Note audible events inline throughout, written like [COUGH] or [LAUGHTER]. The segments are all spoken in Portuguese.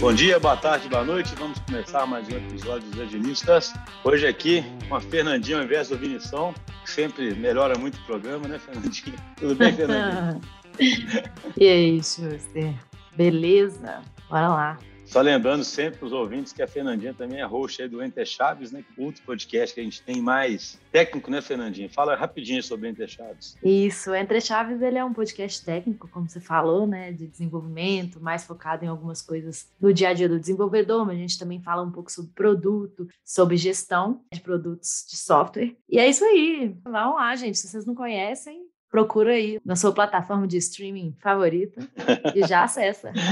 Bom dia, boa tarde, boa noite. Vamos começar mais um episódio dos Agilistas. Hoje aqui com a Fernandinha ao invés do Vinição, sempre melhora muito o programa, né, Fernandinha? Tudo bem, Fernandinha? [LAUGHS] e aí, Schuster? Beleza? Bora lá. Só lembrando sempre os ouvintes que a Fernandinha também é host aí do Enter Chaves, né? Outro podcast que a gente tem mais técnico, né, Fernandinha? Fala rapidinho sobre Enter Chaves. Isso, o Entre Chaves ele é um podcast técnico, como você falou, né? De desenvolvimento, mais focado em algumas coisas do dia a dia do desenvolvedor, mas a gente também fala um pouco sobre produto, sobre gestão de produtos de software. E é isso aí. Vamos lá, gente. Se vocês não conhecem, procura aí na sua plataforma de streaming favorita e já acessa. [LAUGHS]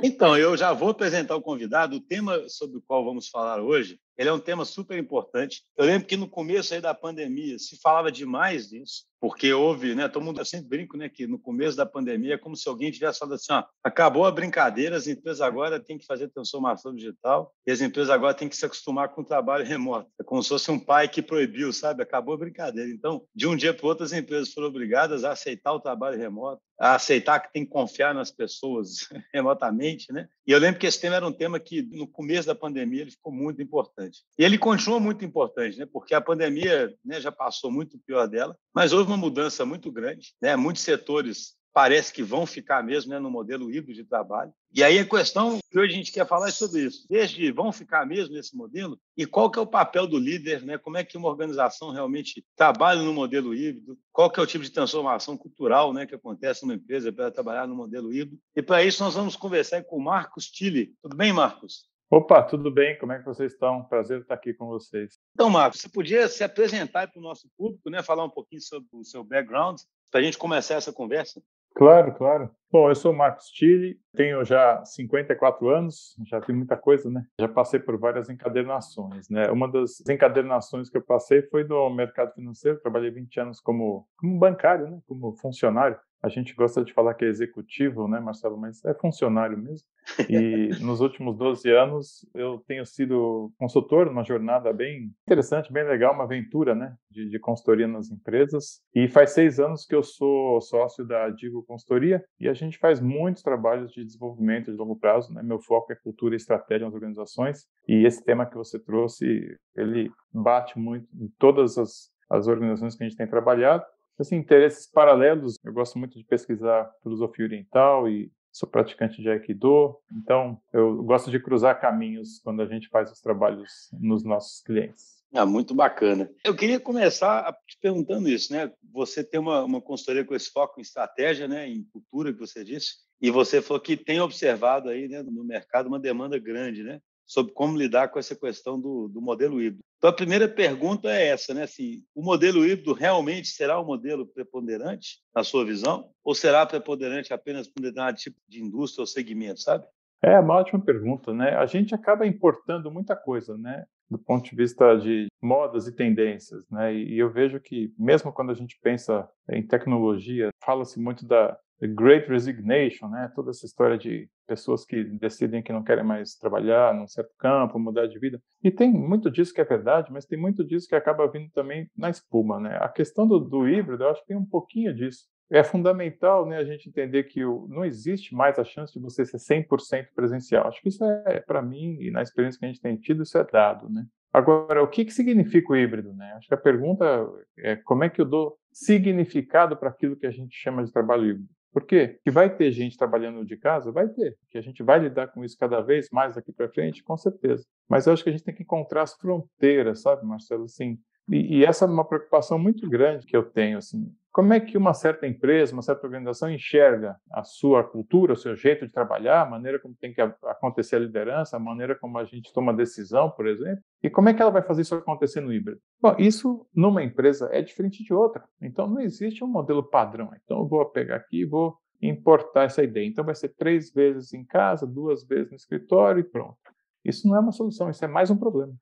Então, eu já vou apresentar o convidado. O tema sobre o qual vamos falar hoje ele é um tema super importante. Eu lembro que no começo aí da pandemia se falava demais disso, porque houve, né? Todo mundo, eu sempre brinco, né? Que no começo da pandemia é como se alguém tivesse falado assim: ó, acabou a brincadeira, as empresas agora têm que fazer transformação digital e as empresas agora têm que se acostumar com o trabalho remoto. É como se fosse um pai que proibiu, sabe? Acabou a brincadeira. Então, de um dia para o outro, as empresas foram obrigadas a aceitar o trabalho remoto, a aceitar que tem que confiar nas pessoas [LAUGHS] remotamente, né? E eu lembro que esse tema era um tema que no começo da pandemia ele ficou muito importante. E ele continua muito importante, né? Porque a pandemia né, já passou muito pior dela, mas houve uma mudança muito grande, né? Muitos setores parece que vão ficar mesmo né, no modelo híbrido de trabalho. E aí a questão que hoje a gente quer falar é sobre isso. Desde vão ficar mesmo nesse modelo e qual que é o papel do líder, né? Como é que uma organização realmente trabalha no modelo híbrido? Qual que é o tipo de transformação cultural, né, que acontece numa empresa para trabalhar no modelo híbrido? E para isso nós vamos conversar com o Marcos Tille. Tudo bem, Marcos? Opa, tudo bem? Como é que vocês estão? Prazer estar aqui com vocês. Então, Marcos, você podia se apresentar para o nosso público, né? Falar um pouquinho sobre o seu background, para a gente começar essa conversa? Claro, claro. Bom, eu sou Marcos Tille, tenho já 54 anos, já vi muita coisa, né? Já passei por várias encadernações, né? Uma das encadernações que eu passei foi do mercado financeiro, trabalhei 20 anos como, como bancário, né? Como funcionário. A gente gosta de falar que é executivo, né, Marcelo, mas é funcionário mesmo. E [LAUGHS] nos últimos 12 anos eu tenho sido consultor numa jornada bem interessante, bem legal, uma aventura, né, de, de consultoria nas empresas. E faz seis anos que eu sou sócio da Digo Consultoria e a gente faz muitos trabalhos de desenvolvimento de longo prazo, né. Meu foco é cultura e estratégia nas organizações. E esse tema que você trouxe, ele bate muito em todas as as organizações que a gente tem trabalhado assim, interesses paralelos. Eu gosto muito de pesquisar filosofia oriental e sou praticante de Aikido, então eu gosto de cruzar caminhos quando a gente faz os trabalhos nos nossos clientes. Ah, muito bacana. Eu queria começar te perguntando isso, né? Você tem uma, uma consultoria com esse foco em estratégia, né? Em cultura, que você disse, e você falou que tem observado aí né, no mercado uma demanda grande, né? Sobre como lidar com essa questão do, do modelo híbrido. Então, a primeira pergunta é essa, né? Assim, o modelo híbrido realmente será o um modelo preponderante, na sua visão? Ou será preponderante apenas para um determinado tipo de indústria ou segmento, sabe? É uma ótima pergunta, né? A gente acaba importando muita coisa, né? Do ponto de vista de modas e tendências, né? E eu vejo que mesmo quando a gente pensa em tecnologia, fala-se muito da Great Resignation, né? Toda essa história de pessoas que decidem que não querem mais trabalhar num certo campo, mudar de vida. E tem muito disso que é verdade, mas tem muito disso que acaba vindo também na espuma, né? A questão do, do híbrido, eu acho que tem um pouquinho disso. É fundamental, né, a gente entender que o, não existe mais a chance de você ser 100% presencial. Acho que isso é, para mim, e na experiência que a gente tem tido, isso é dado, né? Agora, o que, que significa o híbrido? Né? Acho que a pergunta é como é que eu dou significado para aquilo que a gente chama de trabalho híbrido. Por quê? Que vai ter gente trabalhando de casa? Vai ter. Que a gente vai lidar com isso cada vez mais daqui para frente? Com certeza. Mas eu acho que a gente tem que encontrar as fronteiras, sabe, Marcelo? Assim, e, e, essa é uma preocupação muito grande que eu tenho, assim, como é que uma certa empresa, uma certa organização enxerga a sua cultura, o seu jeito de trabalhar, a maneira como tem que acontecer a liderança, a maneira como a gente toma decisão, por exemplo, e como é que ela vai fazer isso acontecer no híbrido? Bom, isso numa empresa é diferente de outra. Então não existe um modelo padrão. Então eu vou pegar aqui e vou importar essa ideia. Então vai ser três vezes em casa, duas vezes no escritório e pronto. Isso não é uma solução, isso é mais um problema.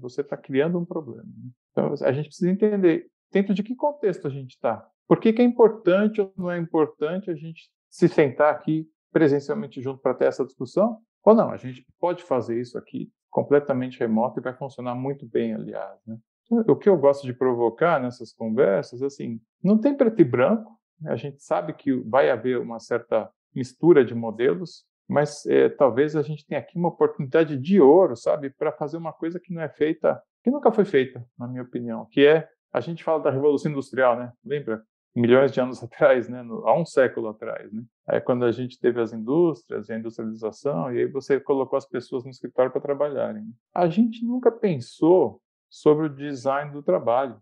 Você está criando um problema. Né? Então, a gente precisa entender dentro de que contexto a gente está. Por que, que é importante ou não é importante a gente se sentar aqui presencialmente junto para ter essa discussão? Ou não, a gente pode fazer isso aqui completamente remoto e vai funcionar muito bem, aliás. Né? O que eu gosto de provocar nessas conversas, assim, não tem preto e branco, né? a gente sabe que vai haver uma certa mistura de modelos, mas é, talvez a gente tenha aqui uma oportunidade de ouro, sabe, para fazer uma coisa que não é feita, que nunca foi feita, na minha opinião, que é a gente fala da revolução industrial, né? Lembra? Milhões de anos [LAUGHS] atrás, né? No, há um século atrás, né? É quando a gente teve as indústrias e a industrialização, e aí você colocou as pessoas no escritório para trabalharem. A gente nunca pensou sobre o design do trabalho.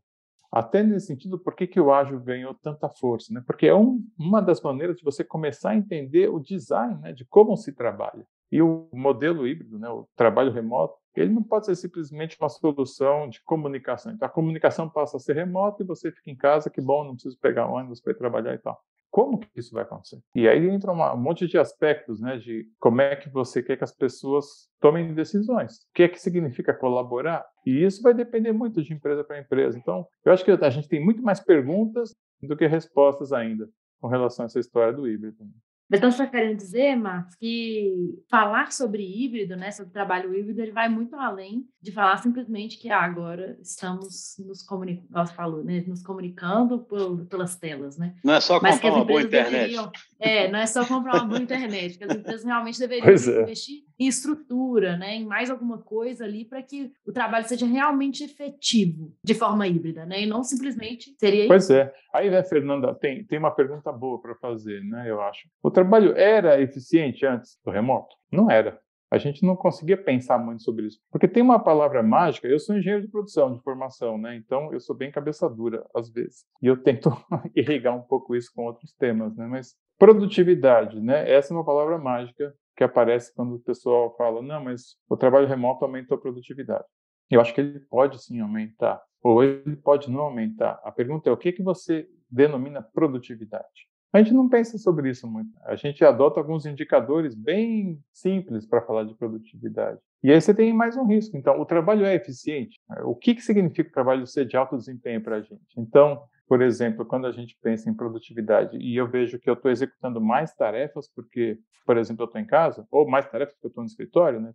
Até nesse sentido, por que, que o ágil ganhou tanta força? Né? Porque é um, uma das maneiras de você começar a entender o design né, de como se trabalha. E o modelo híbrido, né, o trabalho remoto, ele não pode ser simplesmente uma solução de comunicação. Então, a comunicação passa a ser remota e você fica em casa, que bom, não preciso pegar ônibus para ir trabalhar e tal. Como que isso vai acontecer? E aí entra um monte de aspectos, né, de como é que você quer que as pessoas tomem decisões. O que é que significa colaborar? E isso vai depender muito de empresa para empresa. Então, eu acho que a gente tem muito mais perguntas do que respostas ainda com relação a essa história do híbrido. Então, você está querendo dizer, Marcos, que falar sobre híbrido, né, sobre trabalho híbrido, ele vai muito além de falar simplesmente que ah, agora estamos nos comunicando, falou, né, nos comunicando por, pelas telas, né? Não é só comprar uma boa internet. É, não é só comprar uma boa internet, que as empresas realmente deveriam é. investir em estrutura, né, em mais alguma coisa ali para que o trabalho seja realmente efetivo de forma híbrida, né, e não simplesmente seria Pois é. Aí, né, Fernanda, tem, tem uma pergunta boa para fazer, né, eu acho. O trabalho era eficiente antes do remoto? Não era. A gente não conseguia pensar muito sobre isso. Porque tem uma palavra mágica, eu sou engenheiro de produção, de formação, né? Então eu sou bem cabeça dura às vezes. E eu tento [LAUGHS] irrigar um pouco isso com outros temas, né? Mas produtividade, né? Essa é uma palavra mágica que aparece quando o pessoal fala: "Não, mas o trabalho remoto aumentou a produtividade". Eu acho que ele pode sim aumentar, ou ele pode não aumentar. A pergunta é o que que você denomina produtividade? A gente não pensa sobre isso muito. A gente adota alguns indicadores bem simples para falar de produtividade. E aí você tem mais um risco. Então, o trabalho é eficiente. O que, que significa o trabalho ser de alto desempenho para a gente? Então, por exemplo, quando a gente pensa em produtividade e eu vejo que eu estou executando mais tarefas porque, por exemplo, eu estou em casa, ou mais tarefas porque eu estou no escritório, né?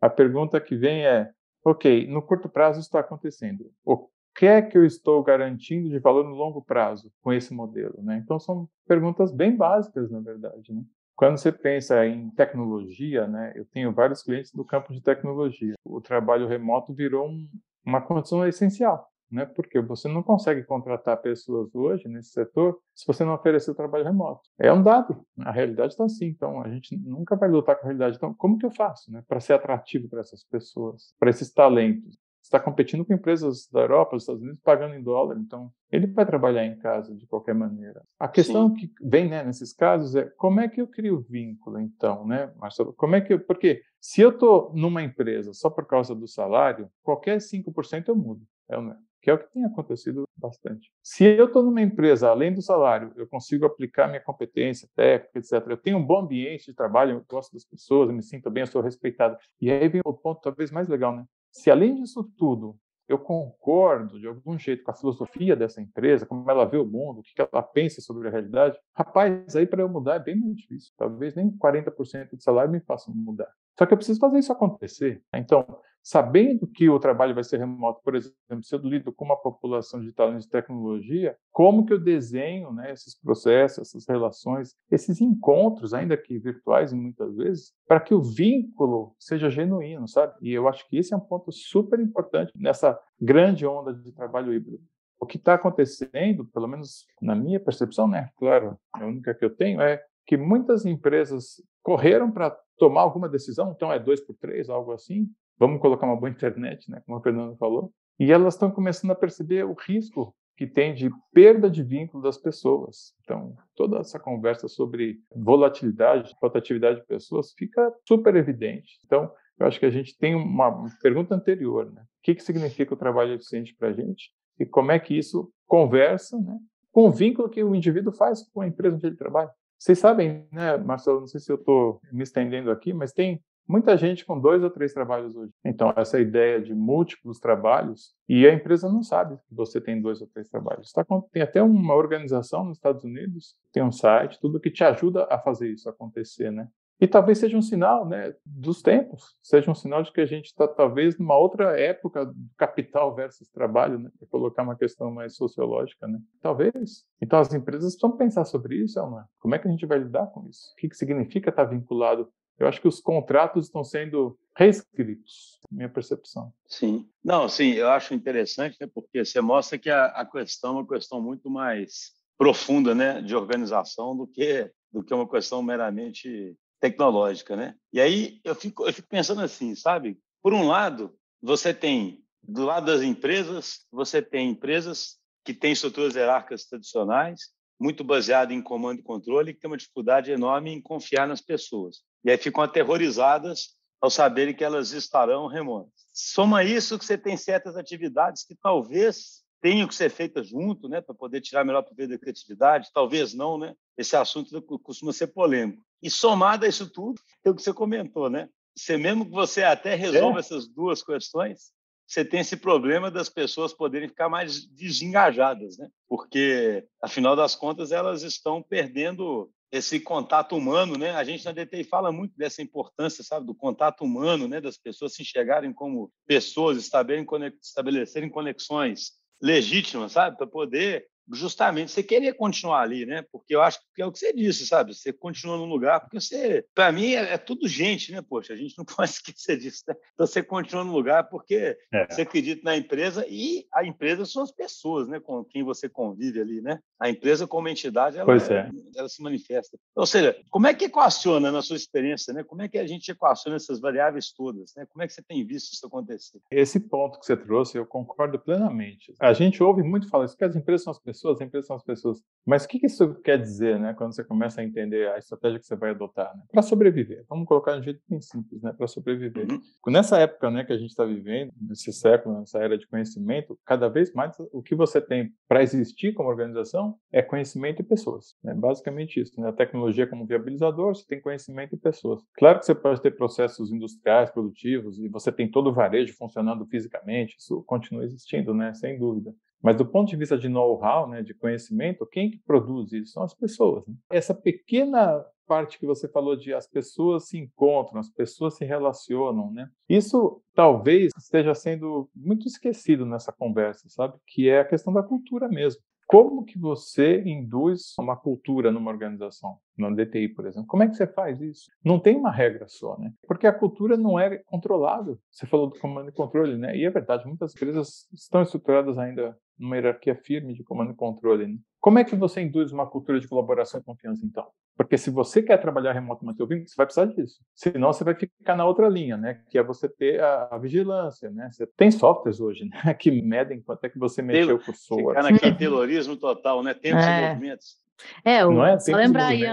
A pergunta que vem é, ok, no curto prazo está acontecendo. O que é que eu estou garantindo de valor no longo prazo com esse modelo? Né? Então, são perguntas bem básicas, na verdade. Né? Quando você pensa em tecnologia, né, eu tenho vários clientes do campo de tecnologia. O trabalho remoto virou um, uma condição essencial, né? porque você não consegue contratar pessoas hoje nesse setor se você não oferecer o trabalho remoto. É um dado, a realidade está assim, então a gente nunca vai lutar com a realidade. Então, como que eu faço né, para ser atrativo para essas pessoas, para esses talentos? está competindo com empresas da Europa, dos Estados Unidos, pagando em dólar, então ele vai trabalhar em casa de qualquer maneira. A questão Sim. que vem né, nesses casos é como é que eu crio vínculo, então, né, Marcelo? Como é que eu, porque se eu estou numa empresa só por causa do salário, qualquer 5% eu mudo, é, né? Que é o que tem acontecido bastante. Se eu estou numa empresa, além do salário, eu consigo aplicar minha competência técnica, etc. Eu tenho um bom ambiente de trabalho, eu gosto das pessoas, eu me sinto bem, eu sou respeitado. E aí vem o ponto talvez mais legal, né? Se além disso tudo eu concordo de algum jeito com a filosofia dessa empresa, como ela vê o mundo, o que ela pensa sobre a realidade, rapaz, aí para eu mudar é bem mais difícil. Talvez nem 40% de salário me façam mudar. Só que eu preciso fazer isso acontecer. Então, sabendo que o trabalho vai ser remoto, por exemplo, se eu lido com uma população de talentos de tecnologia, como que eu desenho né, esses processos, essas relações, esses encontros, ainda que virtuais muitas vezes, para que o vínculo seja genuíno, sabe? E eu acho que esse é um ponto super importante nessa grande onda de trabalho híbrido. O que está acontecendo, pelo menos na minha percepção, né? Claro, a única que eu tenho é que muitas empresas correram para tomar alguma decisão, então é dois por três, algo assim, vamos colocar uma boa internet, né, como a Fernanda falou, e elas estão começando a perceber o risco que tem de perda de vínculo das pessoas. Então, toda essa conversa sobre volatilidade, rotatividade de pessoas fica super evidente. Então, eu acho que a gente tem uma pergunta anterior, né? O que, que significa o trabalho eficiente para a gente e como é que isso conversa né, com o vínculo que o indivíduo faz com a empresa onde ele trabalha. Vocês sabem, né, Marcelo, não sei se eu estou me estendendo aqui, mas tem muita gente com dois ou três trabalhos hoje. Então, essa ideia de múltiplos trabalhos, e a empresa não sabe que você tem dois ou três trabalhos. Tá, tem até uma organização nos Estados Unidos, tem um site, tudo que te ajuda a fazer isso acontecer, né? E talvez seja um sinal né, dos tempos, seja um sinal de que a gente está talvez numa outra época capital versus trabalho, né, para colocar uma questão mais sociológica. Né? Talvez. Então as empresas precisam pensar sobre isso, Elma. Como é que a gente vai lidar com isso? O que, que significa estar vinculado? Eu acho que os contratos estão sendo reescritos, minha percepção. Sim. Não, sim, eu acho interessante, né, porque você mostra que a, a questão é uma questão muito mais profunda, né, de organização do que do que uma questão meramente tecnológica, né? E aí eu fico, eu fico pensando assim, sabe? Por um lado, você tem do lado das empresas, você tem empresas que têm estruturas hierárquicas tradicionais, muito baseadas em comando e controle, que têm uma dificuldade enorme em confiar nas pessoas. E aí ficam aterrorizadas ao saberem que elas estarão remotas. Soma isso que você tem certas atividades que talvez tenham que ser feitas junto, né, para poder tirar melhor proveito da criatividade, talvez não, né? Esse assunto costuma ser polêmico. E somado a isso tudo, é o que você comentou, né? Você mesmo que você até resolva é. essas duas questões, você tem esse problema das pessoas poderem ficar mais desengajadas, né? Porque afinal das contas elas estão perdendo esse contato humano, né? A gente na DTI fala muito dessa importância, sabe, do contato humano, né? Das pessoas se enxergarem como pessoas, estabelecerem conexões legítimas, sabe, para poder justamente você querer continuar ali, né? Porque eu acho que é o que você disse, sabe? Você continua no lugar, porque você, para mim, é, é, tudo gente, né? Poxa, a gente não [LAUGHS] pode esquecer disso, né? Então você continua no lugar porque é. você acredita na empresa e a empresa são as pessoas, né? Com quem você convive ali, né? A empresa como entidade, ela, é. ela se manifesta. Ou seja, como é que equaciona na sua experiência, né? Como é que a gente equaciona essas variáveis todas, né? Como é que você tem visto isso acontecer? Esse ponto que você trouxe, eu concordo plenamente. A gente ouve muito falar isso, que as empresas são as pessoas pessoas, a empresa são as pessoas. Mas o que isso quer dizer, né, quando você começa a entender a estratégia que você vai adotar? Né? Para sobreviver. Vamos colocar de um jeito bem simples, né, para sobreviver. Uhum. Nessa época né, que a gente está vivendo, nesse século, nessa era de conhecimento, cada vez mais o que você tem para existir como organização é conhecimento e pessoas. Né? Basicamente isso. Né? A tecnologia como viabilizador, você tem conhecimento e pessoas. Claro que você pode ter processos industriais, produtivos, e você tem todo o varejo funcionando fisicamente, isso continua existindo, né? sem dúvida. Mas do ponto de vista de know-how, né, de conhecimento, quem que produz isso? São as pessoas. Né? Essa pequena parte que você falou de as pessoas se encontram, as pessoas se relacionam, né? Isso talvez esteja sendo muito esquecido nessa conversa, sabe? Que é a questão da cultura mesmo. Como que você induz uma cultura numa organização, na DTI, por exemplo? Como é que você faz isso? Não tem uma regra só, né? Porque a cultura não é controlável. Você falou do comando e controle, né? E é verdade, muitas empresas estão estruturadas ainda numa hierarquia firme de comando e controle. Né? Como é que você induz uma cultura de colaboração e confiança, então? Porque se você quer trabalhar remoto e manter o vínculo, você vai precisar disso. Senão você vai ficar na outra linha, né? Que é você ter a, a vigilância, né? Você tem softwares hoje, né? [LAUGHS] Que medem quanto é que você mexeu com o software. Ficar naquele [LAUGHS] terrorismo total, né? Tempos é. e movimentos. É, o, Não é? só lembrar aí,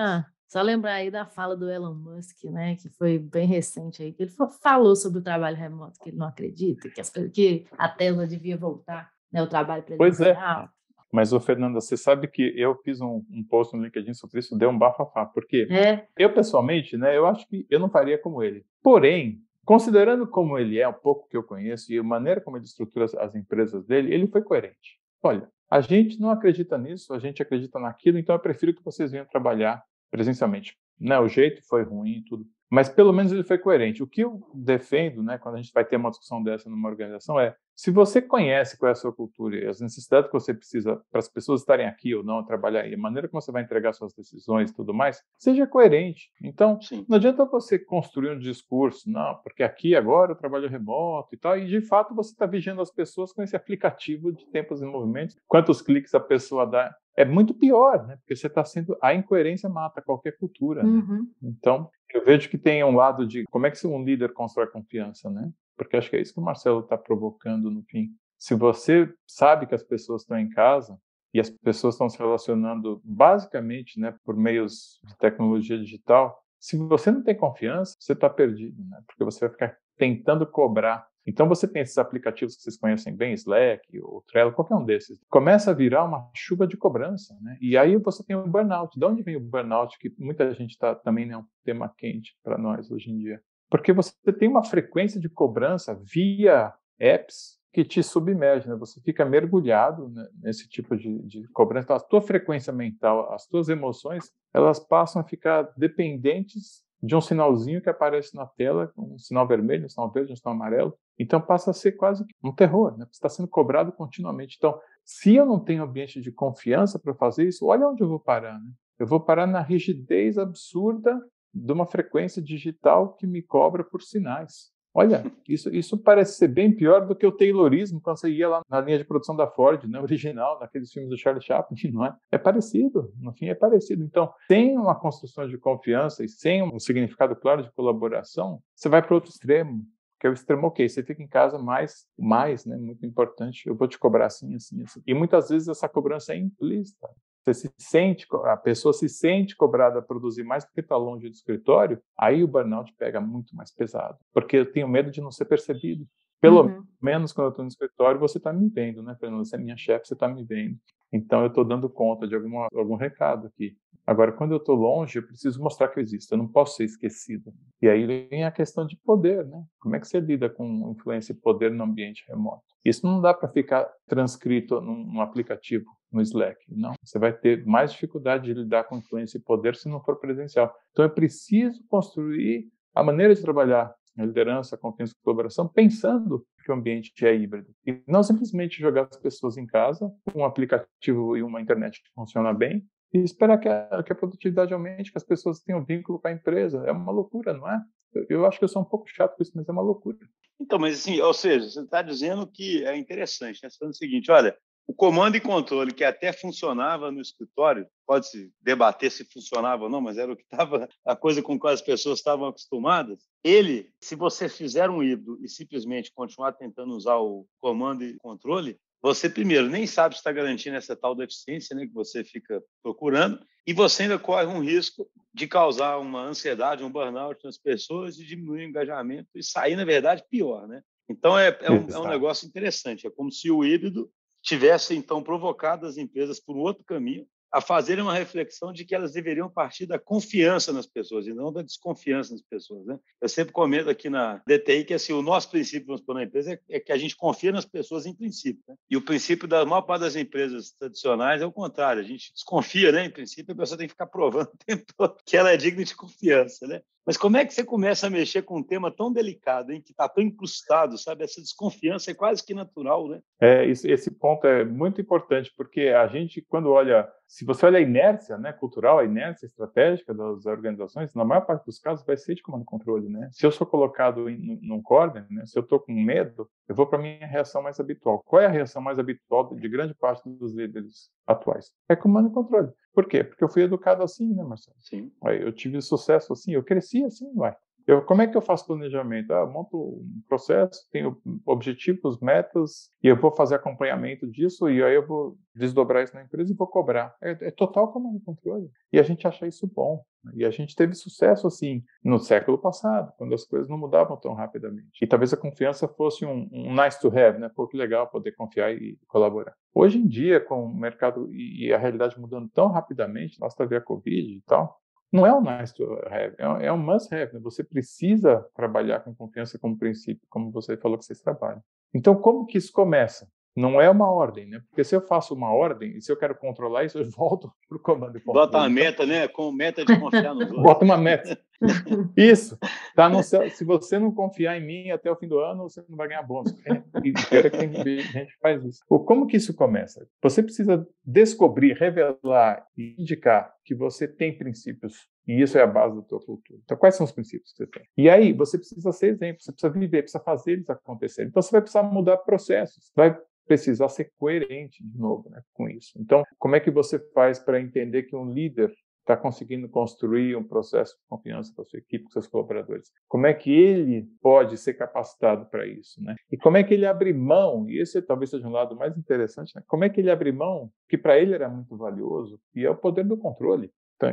só lembrar aí da fala do Elon Musk, né? Que foi bem recente aí, que ele falou sobre o trabalho remoto, que ele não acredita, que, as, que a Tesla devia voltar, né? O trabalho presencial. Pois é. Mas, ô, Fernanda, você sabe que eu fiz um, um post no LinkedIn sobre isso, deu um bafafá. Porque é. eu, pessoalmente, né, eu acho que eu não faria como ele. Porém, considerando como ele é, um pouco que eu conheço, e a maneira como ele estrutura as, as empresas dele, ele foi coerente. Olha, a gente não acredita nisso, a gente acredita naquilo, então eu prefiro que vocês venham trabalhar presencialmente. Né, o jeito foi ruim e tudo. Mas pelo menos ele foi coerente. O que eu defendo, né, quando a gente vai ter uma discussão dessa numa organização, é se você conhece qual é a sua cultura e as necessidades que você precisa para as pessoas estarem aqui ou não, trabalhar aí, a maneira como você vai entregar suas decisões e tudo mais, seja coerente. Então, Sim. não adianta você construir um discurso, não, porque aqui agora eu trabalho remoto e tal, e de fato você está vigiando as pessoas com esse aplicativo de tempos e movimentos, quantos cliques a pessoa dá. É muito pior, né? Porque você está sendo. A incoerência mata qualquer cultura. Né? Uhum. Né? Então, eu vejo que tem um lado de como é que um líder constrói confiança, né? Porque acho que é isso que o Marcelo está provocando no fim. Se você sabe que as pessoas estão em casa e as pessoas estão se relacionando basicamente, né, por meios de tecnologia digital, se você não tem confiança, você está perdido, né? Porque você vai ficar tentando cobrar então você tem esses aplicativos que vocês conhecem bem, Slack ou Trello, qualquer um desses. Começa a virar uma chuva de cobrança, né? E aí você tem o burnout. De onde vem o burnout? Que muita gente está também é um tema quente para nós hoje em dia. Porque você tem uma frequência de cobrança via apps que te submerge, né? Você fica mergulhado né, nesse tipo de, de cobrança. Então, a tua frequência mental, as tuas emoções, elas passam a ficar dependentes de um sinalzinho que aparece na tela, um sinal vermelho, um sinal verde, um sinal amarelo. Então passa a ser quase um terror, né? Você está sendo cobrado continuamente. Então, se eu não tenho ambiente de confiança para fazer isso, olha onde eu vou parar, né? Eu vou parar na rigidez absurda de uma frequência digital que me cobra por sinais. Olha, isso, isso parece ser bem pior do que o Taylorismo quando você ia lá na linha de produção da Ford, né, [LAUGHS] original, naqueles filmes do Charlie Chaplin, não é? É parecido, no fim é parecido. Então, sem uma construção de confiança e sem um significado claro de colaboração, você vai para outro extremo, que é o extremo ok, você fica em casa mais, mais, né, muito importante, eu vou te cobrar assim, assim, assim. E muitas vezes essa cobrança é implícita. Você se sente, a pessoa se sente cobrada a produzir mais porque está longe do escritório, aí o burnout pega muito mais pesado, porque eu tenho medo de não ser percebido. Pelo uhum. menos quando eu estou no escritório, você está me vendo, né, Fernanda? Você é minha chefe, você está me vendo. Então eu estou dando conta de alguma, algum recado aqui. Agora, quando eu estou longe, eu preciso mostrar que eu existo, eu não posso ser esquecido. E aí vem a questão de poder, né? Como é que você lida com influência e poder no ambiente remoto? Isso não dá para ficar transcrito num, aplicativo, no Slack, não. Você vai ter mais dificuldade de lidar com influência e poder se não for presencial. Então, é preciso construir a maneira de trabalhar a liderança, a confiança e colaboração, pensando que o ambiente é híbrido. E não simplesmente jogar as pessoas em casa, um aplicativo e uma internet que funciona bem, e esperar que a, que a produtividade aumente, que as pessoas tenham vínculo com a empresa. É uma loucura, não é? Eu, eu acho que eu sou um pouco chato com isso, mas é uma loucura. Então, mas assim, ou seja, você está dizendo que é interessante, né? Você está o seguinte, olha, o comando e controle, que até funcionava no escritório, pode-se debater se funcionava ou não, mas era o que estava, [LAUGHS] a coisa com que as pessoas estavam acostumadas. Ele, se você fizer um híbrido e simplesmente continuar tentando usar o comando e controle, você, primeiro, nem sabe se está garantindo essa tal deficiência né, que você fica procurando, e você ainda corre um risco de causar uma ansiedade, um burnout nas pessoas e diminuir o engajamento e sair, na verdade, pior. Né? Então, é, é, um, é um negócio interessante. É como se o híbrido tivesse, então, provocado as empresas por um outro caminho, a fazerem uma reflexão de que elas deveriam partir da confiança nas pessoas e não da desconfiança nas pessoas. Né? Eu sempre comento aqui na DTI que assim, o nosso princípio vamos pôr, na empresa é, é que a gente confia nas pessoas em princípio. Né? E o princípio da maior parte das empresas tradicionais é o contrário. A gente desconfia, né? em princípio, a pessoa tem que ficar provando [LAUGHS] o tempo todo que ela é digna de confiança. Né? Mas como é que você começa a mexer com um tema tão delicado, hein, que está tão incrustado, sabe? Essa desconfiança é quase que natural, né? É, esse ponto é muito importante, porque a gente, quando olha, se você olha a inércia né, cultural, a inércia estratégica das organizações, na maior parte dos casos vai ser de comando e controle, né? Se eu sou colocado em, num corner, né, se eu estou com medo, eu vou para a minha reação mais habitual. Qual é a reação mais habitual de grande parte dos líderes atuais? É comando e controle. Por quê? Porque eu fui educado assim, né, Marcelo? Sim. Eu tive sucesso assim, eu cresci assim, vai. Eu, como é que eu faço planejamento? Ah, monto um processo, tenho objetivos, metas, e eu vou fazer acompanhamento disso, e aí eu vou desdobrar isso na empresa e vou cobrar. É, é total comando e controle. E a gente acha isso bom. Né? E a gente teve sucesso assim no século passado, quando as coisas não mudavam tão rapidamente. E talvez a confiança fosse um, um nice to have, né? Pô, que legal poder confiar e colaborar. Hoje em dia, com o mercado e a realidade mudando tão rapidamente, basta ver a Covid e tal, não é um nice to have, é um é must have. Né? Você precisa trabalhar com confiança como princípio, como você falou que vocês trabalham. Então, como que isso começa? Não é uma ordem, né? Porque se eu faço uma ordem e se eu quero controlar isso, eu [LAUGHS] volto para o comando de controle. Bota uma meta, né? Com meta de confiar nos [LAUGHS] outros. Bota uma meta. [LAUGHS] Isso. Tá no céu. Se você não confiar em mim até o fim do ano, você não vai ganhar bônus. É, e que tem gente faz isso. Como que isso começa? Você precisa descobrir, revelar e indicar que você tem princípios e isso é a base da tua cultura. Então, quais são os princípios que você tem? E aí, você precisa ser exemplo, você precisa viver, precisa fazer eles acontecerem. Então, você vai precisar mudar processos, vai precisar ser coerente de novo né, com isso. Então, como é que você faz para entender que um líder está conseguindo construir um processo de confiança com a sua equipe, com seus colaboradores? Como é que ele pode ser capacitado para isso? Né? E como é que ele abre mão, e esse talvez seja um lado mais interessante, né? como é que ele abre mão, que para ele era muito valioso, e é o poder do controle.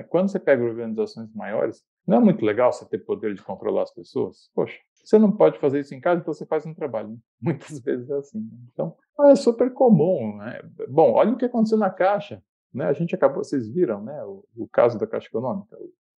Quando você pega organizações maiores, não é muito legal você ter poder de controlar as pessoas? Poxa, você não pode fazer isso em casa, então você faz um trabalho. [LAUGHS] Muitas vezes é assim. Né? Então, é super comum. Né? Bom, olha o que aconteceu na Caixa. Né? A gente acabou, vocês viram né? o, o caso da Caixa Econômica.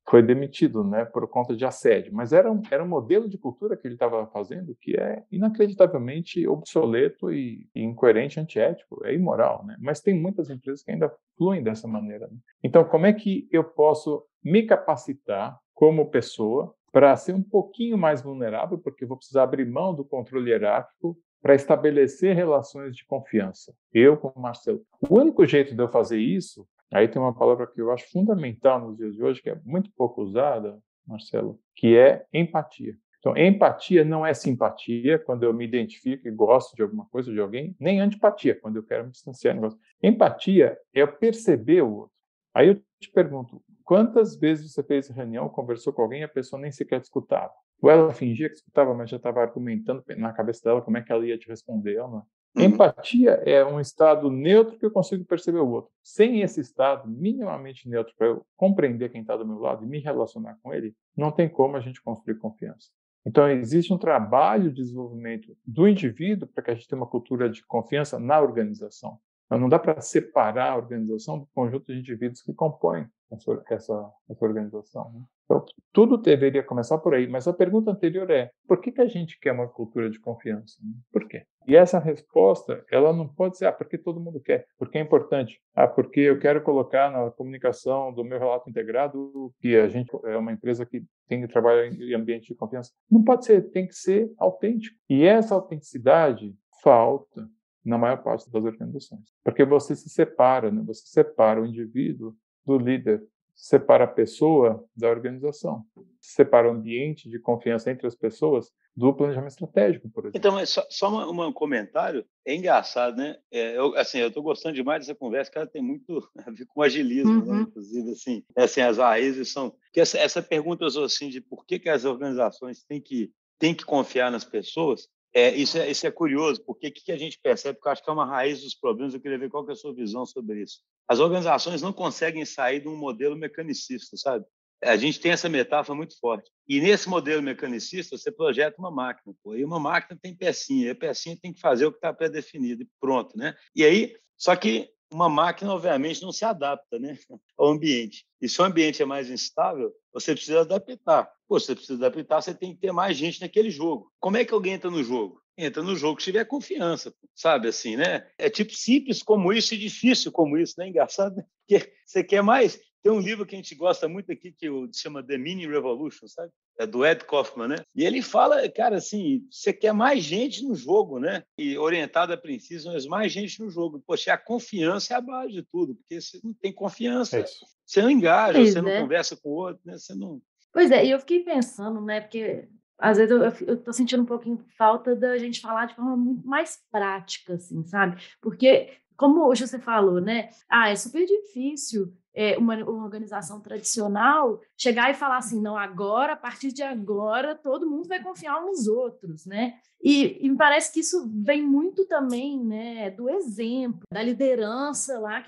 Foi demitido né, por conta de assédio, mas era um, era um modelo de cultura que ele estava fazendo que é inacreditavelmente obsoleto e, e, incoerente, antiético, é imoral. Né? Mas tem muitas empresas que ainda fluem dessa maneira. Né? Então, como é que eu posso me capacitar como pessoa, para ser um pouquinho mais vulnerável, porque vou precisar abrir mão do controle hierárquico para estabelecer relações de confiança. Eu com o Marcelo. O único jeito de eu fazer isso, aí tem uma palavra que eu acho fundamental nos dias de hoje, que é muito pouco usada, Marcelo, que é empatia. Então, empatia não é simpatia, quando eu me identifico e gosto de alguma coisa, de alguém, nem antipatia, quando eu quero me distanciar. Negócio. Empatia é perceber o outro. Aí eu te pergunto, quantas vezes você fez reunião, conversou com alguém e a pessoa nem sequer te escutava? Ou ela fingia que escutava, mas já estava argumentando na cabeça dela como é que ela ia te responder? Uhum. Empatia é um estado neutro que eu consigo perceber o outro. Sem esse estado minimamente neutro para eu compreender quem está do meu lado e me relacionar com ele, não tem como a gente construir confiança. Então, existe um trabalho de desenvolvimento do indivíduo para que a gente tenha uma cultura de confiança na organização. Então, não dá para separar a organização do conjunto de indivíduos que compõem essa, essa, essa organização. Né? Então, tudo deveria começar por aí. Mas a pergunta anterior é: por que, que a gente quer uma cultura de confiança? Né? Por quê? E essa resposta, ela não pode ser, ah, porque todo mundo quer, porque é importante. Ah, porque eu quero colocar na comunicação do meu relato integrado que a gente é uma empresa que tem que trabalhar em ambiente de confiança. Não pode ser, tem que ser autêntico. E essa autenticidade falta na maior parte das organizações. Porque você se separa, né? você separa o indivíduo do líder, separa a pessoa da organização, separa o ambiente de confiança entre as pessoas do planejamento estratégico, por exemplo. Então, só, só um comentário, é engraçado, né? É, eu, assim, eu estou gostando demais dessa conversa, que ela tem muito [LAUGHS] a ver com agilismo, né? uhum. né? inclusive, assim, assim, as raízes são... Que essa, essa pergunta, assim, de por que, que as organizações têm que, têm que confiar nas pessoas, é, isso, é, isso é curioso, porque o que, a gente percebe, porque eu acho que é uma raiz dos problemas, eu queria ver qual que é a sua visão sobre isso. As organizações não conseguem sair de um modelo mecanicista, sabe? A gente tem essa metáfora muito forte. E nesse modelo mecanicista, você projeta uma máquina, pô, e uma máquina tem pecinha, e a pecinha tem que fazer o que está pré-definido, e pronto, né? E aí, só que uma máquina, obviamente, não se adapta né, [LAUGHS] ao ambiente. E se o ambiente é mais instável, você precisa adaptar. Pô, você precisa adaptar, você tem que ter mais gente naquele jogo. Como é que alguém entra no jogo? Entra no jogo se tiver confiança, sabe assim, né? É tipo simples como isso e difícil como isso, né? Engraçado, né? [LAUGHS] Porque você quer mais, tem um livro que a gente gosta muito aqui que se chama The Mini Revolution, sabe? É do Ed Kaufman, né? E ele fala, cara, assim, você quer mais gente no jogo, né? E orientado a princípios, mas mais gente no jogo. Poxa, a confiança é a base de tudo, porque você não tem confiança, é você não engaja, pois você é. não conversa com o outro, né? Você não. Pois é, e eu fiquei pensando, né? Porque às vezes eu, eu tô sentindo um pouquinho falta da gente falar de forma muito mais prática, assim, sabe? Porque como hoje você falou, né? Ah, é super difícil é, uma, uma, organização tradicional chegar e falar assim, não, agora, a partir de agora, todo mundo vai confiar nos outros, né? E, e me parece que isso vem muito também, né, do exemplo, da liderança lá,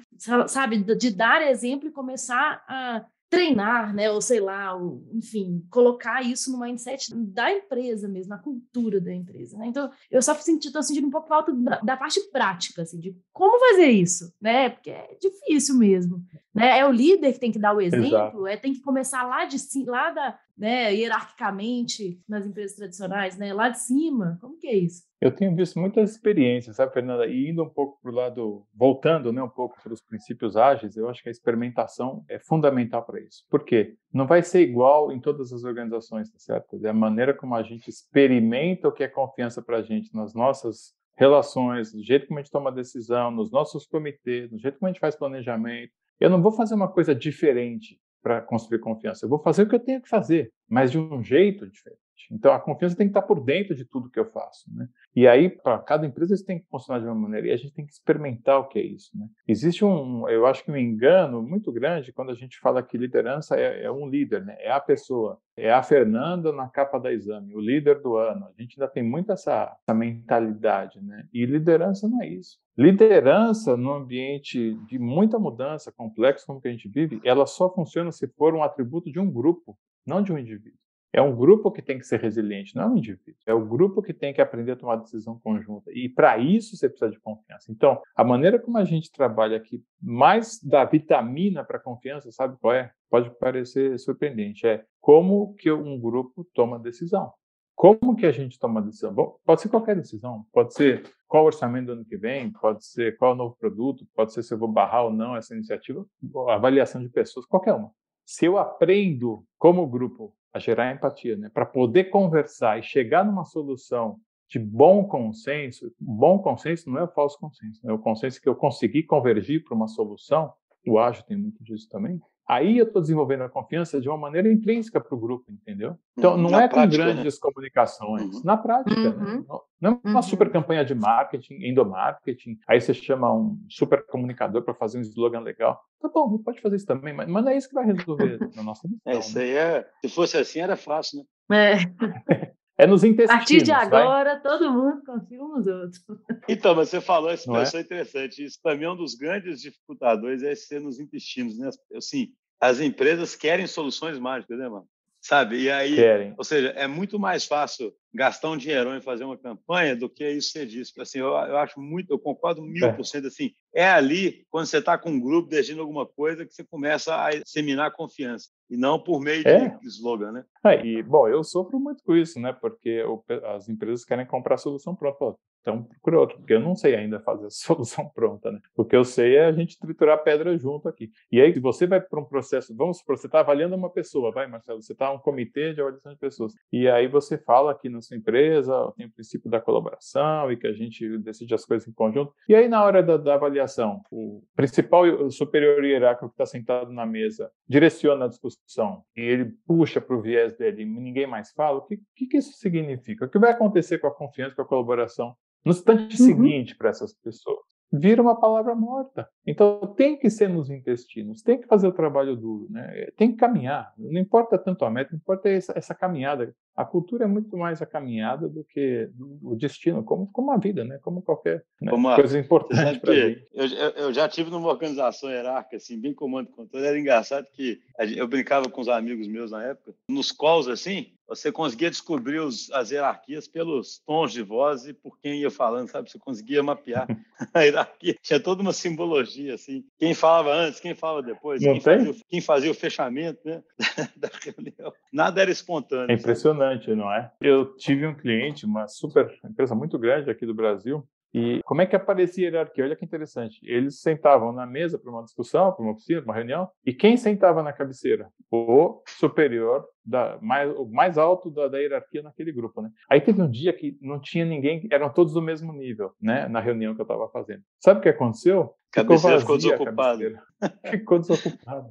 sabe, de dar exemplo e começar a treinar, né, ou sei lá, ou, enfim, colocar isso no mindset da empresa mesmo, na cultura da empresa, né? Então, eu só senti, tô sentindo um pouco falta da, da, parte prática, assim, de como fazer isso, né? Porque é difícil mesmo, né? É o líder que tem que dar o exemplo, Exato. é tem que começar lá de lá da, né, hierarquicamente nas empresas tradicionais, né, lá de cima. Como que é isso? Eu tenho visto muitas experiências, sabe, Fernanda? E indo um pouco para o lado, voltando né, um pouco para os princípios ágeis, eu acho que a experimentação é fundamental para isso. Por quê? Não vai ser igual em todas as organizações, tá certo? É a maneira como a gente experimenta o que é confiança para a gente nas nossas relações, do jeito como a gente toma decisão, nos nossos comitês, do jeito como a gente faz planejamento. Eu não vou fazer uma coisa diferente para construir confiança. Eu vou fazer o que eu tenho que fazer, mas de um jeito diferente. Então, a confiança tem que estar por dentro de tudo que eu faço. Né? E aí, para cada empresa, isso tem que funcionar de uma maneira. E a gente tem que experimentar o que é isso. Né? Existe um, eu acho que um engano muito grande quando a gente fala que liderança é, é um líder, né? é a pessoa. É a Fernanda na capa da exame, o líder do ano. A gente ainda tem muito essa, essa mentalidade. Né? E liderança não é isso. Liderança no ambiente de muita mudança, complexo como que a gente vive, ela só funciona se for um atributo de um grupo, não de um indivíduo. É um grupo que tem que ser resiliente, não é um indivíduo. É o grupo que tem que aprender a tomar decisão conjunta. E para isso você precisa de confiança. Então, a maneira como a gente trabalha aqui, mais da vitamina para confiança, sabe qual é? Pode parecer surpreendente. É como que um grupo toma decisão. Como que a gente toma decisão? Bom, pode ser qualquer decisão, pode ser qual o orçamento do ano que vem, pode ser qual o novo produto, pode ser se eu vou barrar ou não essa iniciativa, avaliação de pessoas, qualquer uma. Se eu aprendo como grupo a gerar empatia, né, para poder conversar e chegar numa solução de bom consenso, bom consenso não é o falso consenso, é o consenso que eu consegui convergir para uma solução, o ágil tem muito disso também, Aí eu estou desenvolvendo a confiança de uma maneira intrínseca para o grupo, entendeu? Então, não na é prática, com grandes né? comunicações, uhum. na prática. Né? Uhum. Né? Não é uma uhum. super campanha de marketing, endomarketing, aí você chama um super comunicador para fazer um slogan legal. Tá bom, pode fazer isso também, mas, mas não é isso que vai resolver na nossa missão. É, isso né? aí é, se fosse assim, era fácil, né? É. [LAUGHS] É nos intestinos. A partir de agora, vai? todo mundo confia uns outros. [LAUGHS] Então, mas você falou essa expressão é? interessante. Isso para mim é um dos grandes dificultadores, é ser nos intestinos. Né? Assim, as empresas querem soluções mágicas, né, mano? Sabe? E aí, querem. ou seja, é muito mais fácil gastar um dinheirão em fazer uma campanha do que isso ser disso. Assim, eu, eu acho muito, eu concordo mil por cento. Assim, é ali, quando você está com um grupo decidindo alguma coisa, que você começa a seminar confiança. E não por meio é. de slogan, né? É, e, bom, eu sofro muito com isso, né? Porque o, as empresas querem comprar a solução pronta. Então, procura outro, porque eu não sei ainda fazer a [LAUGHS] solução pronta, né? O que eu sei é a gente triturar pedra junto aqui. E aí, se você vai para um processo, vamos supor, você está avaliando uma pessoa, vai, Marcelo, você está um comitê de avaliação de pessoas, e aí você fala que na sua empresa tem o princípio da colaboração e que a gente decide as coisas em conjunto. E aí, na hora da, da avaliação, o principal superior hierárquico que está sentado na mesa direciona a discussão e ele puxa para o viés dele e ninguém mais fala, o que, que, que isso significa? O que vai acontecer com a confiança, com a colaboração no instante uhum. seguinte para essas pessoas. Vira uma palavra morta. Então tem que ser nos intestinos, tem que fazer o trabalho duro, né? tem que caminhar. Não importa tanto a meta, importa essa, essa caminhada. A cultura é muito mais a caminhada do que o destino, como, como a vida, né? como qualquer né? como coisa importante para gente. Eu, eu, já tive numa organização hierárquica, assim, bem comando controle. Era engraçado que eu brincava com os amigos meus na época, nos calls, assim, você conseguia descobrir os, as hierarquias pelos tons de voz e por quem ia falando, sabe? Você conseguia mapear [LAUGHS] a hierarquia. Tinha toda uma simbologia, assim. Quem falava antes, quem falava depois, quem fazia, quem fazia, o fechamento né? [LAUGHS] da reunião. Nada era espontâneo. É impressionante, assim. não é? Eu tive um cliente, uma super empresa muito grande aqui do Brasil, e como é que aparecia a hierarquia? Olha que interessante. Eles sentavam na mesa para uma discussão, para uma oficina, para uma reunião, e quem sentava na cabeceira? O superior da, mais, o mais alto da, da, hierarquia naquele grupo, né? Aí teve um dia que não tinha ninguém, eram todos do mesmo nível, né? Na reunião que eu estava fazendo. Sabe o que aconteceu? Cabeceira ficou desocupado. [LAUGHS] ficou desocupado.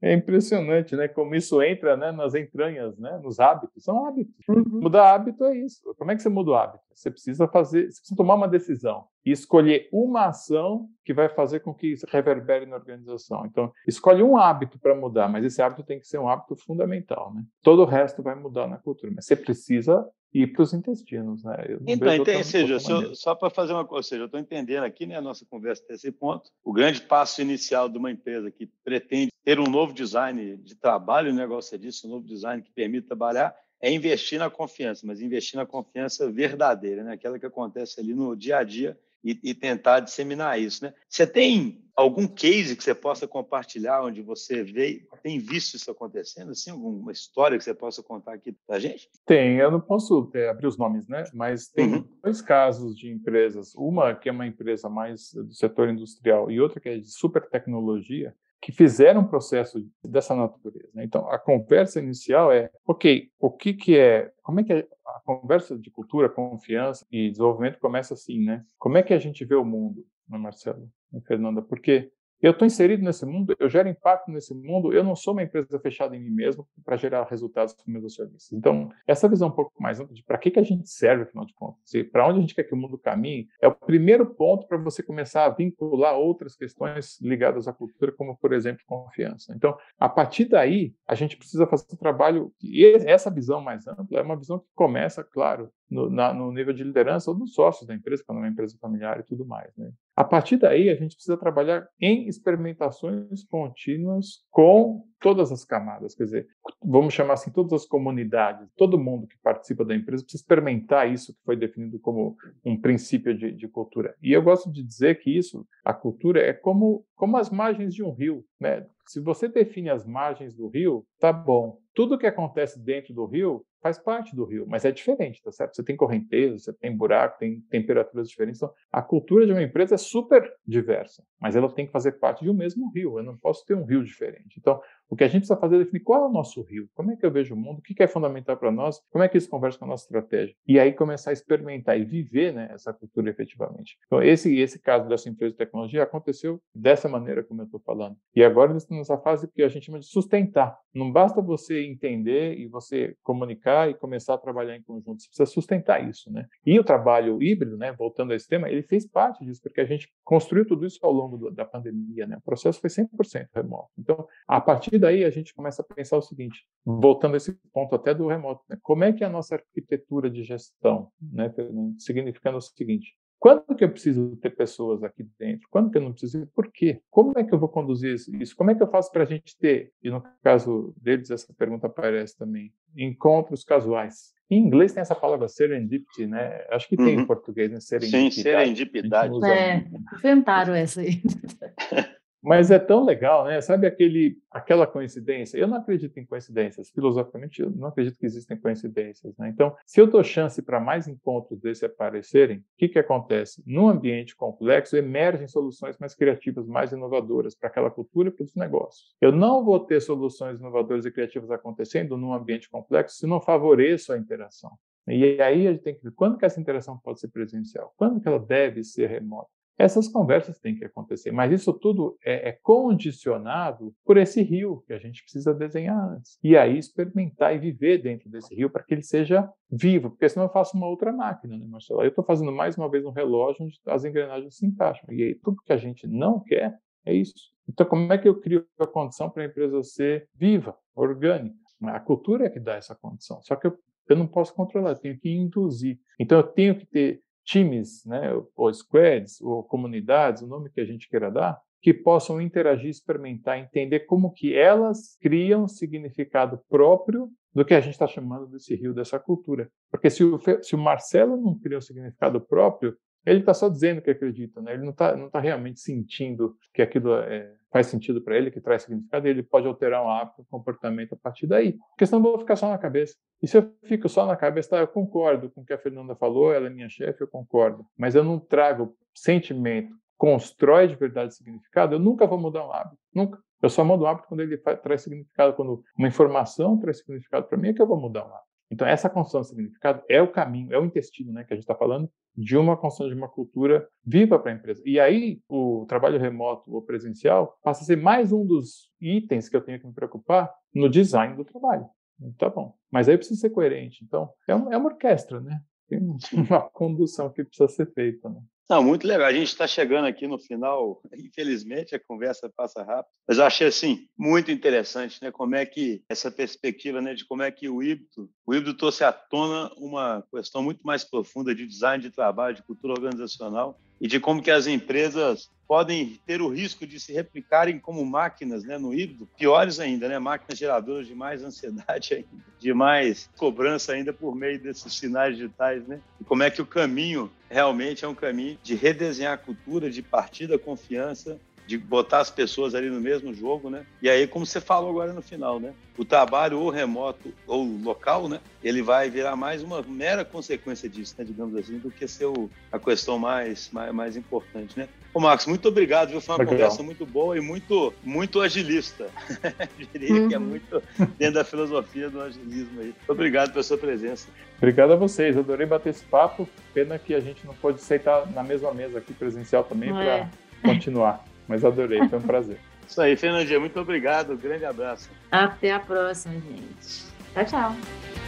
É impressionante, né? Como isso entra, né? Nas entranhas, né? Nos hábitos. São hábitos. Uhum. Mudar hábito é isso. Como é que você muda o hábito? Você precisa fazer, você precisa tomar uma decisão e escolher uma ação que vai fazer com que isso reverbere na organização. Então, escolhe um hábito para mudar, mas esse hábito tem que ser um hábito fundamental, né? Todo o resto vai mudar na cultura, mas você precisa ir para os intestinos, né? Então, então ou seja, só, só para fazer uma coisa, ou seja, eu estou entendendo aqui, né, a nossa conversa desse ponto, o grande passo inicial de uma empresa que pretende ter um novo design de trabalho, o negócio é disso, um novo design que permite trabalhar, é investir na confiança, mas investir na confiança verdadeira, né? aquela que acontece ali no dia a dia e, e, tentar disseminar isso. Né? Você tem algum case que você possa compartilhar onde você vê, tem visto isso acontecendo? Assim, alguma história que você possa contar aqui para a gente? Tem, eu não posso é, abrir os nomes, né? mas tem uhum. dois casos de empresas. Uma que é uma empresa mais do setor industrial e outra que é de super tecnologia, que fizeram um processo dessa natureza. Né? Então, a conversa inicial é, ok, o que que é, como é que a conversa de cultura, confiança e desenvolvimento começa assim, né? Como é que a gente vê o mundo, né, Marcelo e Fernanda? Porque eu estou inserido nesse mundo, eu gero impacto nesse mundo, eu não sou uma empresa fechada em mim mesmo para gerar resultados para meus acionistas. Então, essa visão um pouco mais ampla de para que, que a gente serve, afinal de contas, para onde a gente quer que o mundo caminhe, é o primeiro ponto para você começar a vincular outras questões ligadas à cultura, como, por exemplo, confiança. Então, a partir daí, a gente precisa fazer um trabalho, e essa visão mais ampla é uma visão que começa, claro, no, na, no nível de liderança ou dos sócios da empresa, quando é uma empresa familiar e tudo mais. Né? A partir daí, a gente precisa trabalhar em experimentações contínuas com todas as camadas, quer dizer, vamos chamar assim, todas as comunidades, todo mundo que participa da empresa precisa experimentar isso que foi definido como um princípio de, de cultura. E eu gosto de dizer que isso, a cultura, é como, como as margens de um rio, né? Se você define as margens do rio, tá bom. Tudo que acontece dentro do rio faz parte do rio, mas é diferente, tá certo? Você tem correnteza, você tem buraco, tem temperaturas diferentes. Então, a cultura de uma empresa é super diversa, mas ela tem que fazer parte de um mesmo rio. Eu não posso ter um rio diferente. Então, O que a gente precisa fazer é definir qual é o nosso rio, como é que eu vejo o mundo, o que é fundamental para nós, como é que isso conversa com a nossa estratégia. E aí começar a experimentar e viver né, essa cultura efetivamente. Então, esse, esse caso dessa empresa de tecnologia aconteceu dessa maneira como eu estou falando. E agora eles estão nessa fase que a gente chama de sustentar. Não basta você entender e você comunicar e começar a trabalhar em conjunto. Você precisa sustentar isso, né? E o trabalho híbrido, né, voltando a esse tema, ele fez parte disso, porque a gente construiu tudo isso ao longo do, da pandemia, né? O processo foi 100% remoto. Então, a partir daí, a gente começa a pensar o seguinte, voltando a esse ponto até do remoto, né? como é que é a nossa arquitetura de gestão, né, significando o seguinte, quando que eu preciso ter pessoas aqui dentro? Quando que eu não preciso? Por quê? Como é que eu vou conduzir isso? Como é que eu faço para a gente ter? E no caso deles, essa pergunta aparece também. Encontros casuais. Em inglês tem essa palavra serendipity, né? Acho que tem uhum. em português, né? Serendipidade. Sim, serendipidade. É, inventaram essa aí. [LAUGHS] Mas é tão legal, né? Sabe aquele, aquela coincidência? Eu não acredito em coincidências. Filosoficamente, eu não acredito que existem coincidências. Né? Então, se eu dou chance para mais encontros desses aparecerem, o que, que acontece? Num ambiente complexo, emergem soluções mais criativas, mais inovadoras para aquela cultura e para os negócios. Eu não vou ter soluções inovadoras e criativas acontecendo num ambiente complexo se não favoreço a interação. E aí a gente tem que ver quando que essa interação pode ser presencial, quando que ela deve ser remota. Essas conversas têm que acontecer, mas isso tudo é, é, condicionado por esse rio que a gente precisa desenhar antes. E aí experimentar e viver dentro desse rio para que ele seja vivo, porque senão eu faço uma outra máquina, né, Marcelo? Eu estou fazendo mais uma vez um relógio onde as engrenagens se encaixam. E aí tudo que a gente não quer é isso. Então, como é que eu crio a condição para a empresa ser viva, orgânica? A cultura é que dá essa condição. Só que eu, eu não posso controlar, eu tenho que induzir. Então, eu tenho que ter times, né, ou squads, ou comunidades, o nome que a gente queira dar, que possam interagir, experimentar, entender como que elas criam significado próprio do que a gente está chamando desse rio, dessa cultura. Porque se o, se o Marcelo não cria um significado próprio, ele está só dizendo que acredita, né? ele não está não tá realmente sentindo que aquilo é, faz sentido para ele, que traz significado, e ele pode alterar um hábito, um comportamento a partir daí. Porque senão eu vou ficar só na cabeça. E se eu fico só na cabeça, tá, eu concordo com o que a Fernanda falou, ela é minha chefe, eu concordo. Mas eu não trago sentimento, constrói de verdade significado, eu nunca vou mudar um hábito. Nunca. Eu só mudo um hábito quando ele traz significado, quando uma informação traz significado para mim, é que eu vou mudar um hábito. Então, essa construção de significado é o caminho, é o intestino né, que a gente está falando, de uma construção de uma cultura viva para a empresa. E aí, o trabalho remoto ou presencial passa a ser mais um dos itens que eu tenho que me preocupar no design do trabalho. Tá bom. Mas aí precisa ser coerente. Então, é uma, é uma orquestra, né? Tem [LAUGHS] uma condução que precisa ser feita. Né? Não, muito legal. A gente está chegando aqui no final. [LAUGHS] Infelizmente, a conversa passa rápido. Mas eu achei, assim, muito interessante, né? Como é que essa perspectiva, né? De como é que o híbrido, o híbrido trouxe à tona uma questão muito mais profunda de design de trabalho, de cultura organizacional e de como que as empresas podem ter o risco de se replicarem como máquinas né, no híbrido, piores ainda, né, máquinas geradoras de mais ansiedade [LAUGHS] ainda, de mais cobrança ainda por meio desses sinais digitais. Né? E como é que o caminho realmente é um caminho de redesenhar a cultura, de partir da confiança, de botar as pessoas ali no mesmo jogo, né? E aí, como você falou agora no final, né? O trabalho ou remoto ou local, né? Ele vai virar mais uma mera consequência disso, né? Digamos assim, do que ser o, a questão mais, mais, mais importante, né? Ô, Marcos, muito obrigado, viu? Foi uma Legal. conversa muito boa e muito, muito agilista. [LAUGHS] Diria uhum. que é uhum. muito dentro da filosofia do agilismo aí. Obrigado pela sua presença. Obrigado a vocês, adorei bater esse papo. Pena que a gente não pode aceitar na mesma mesa aqui presencial também para é. continuar. [LAUGHS] Mas adorei, foi um prazer. [LAUGHS] Isso aí, Fernandinha, muito obrigado. grande abraço. Até a próxima, gente. Tchau, tchau.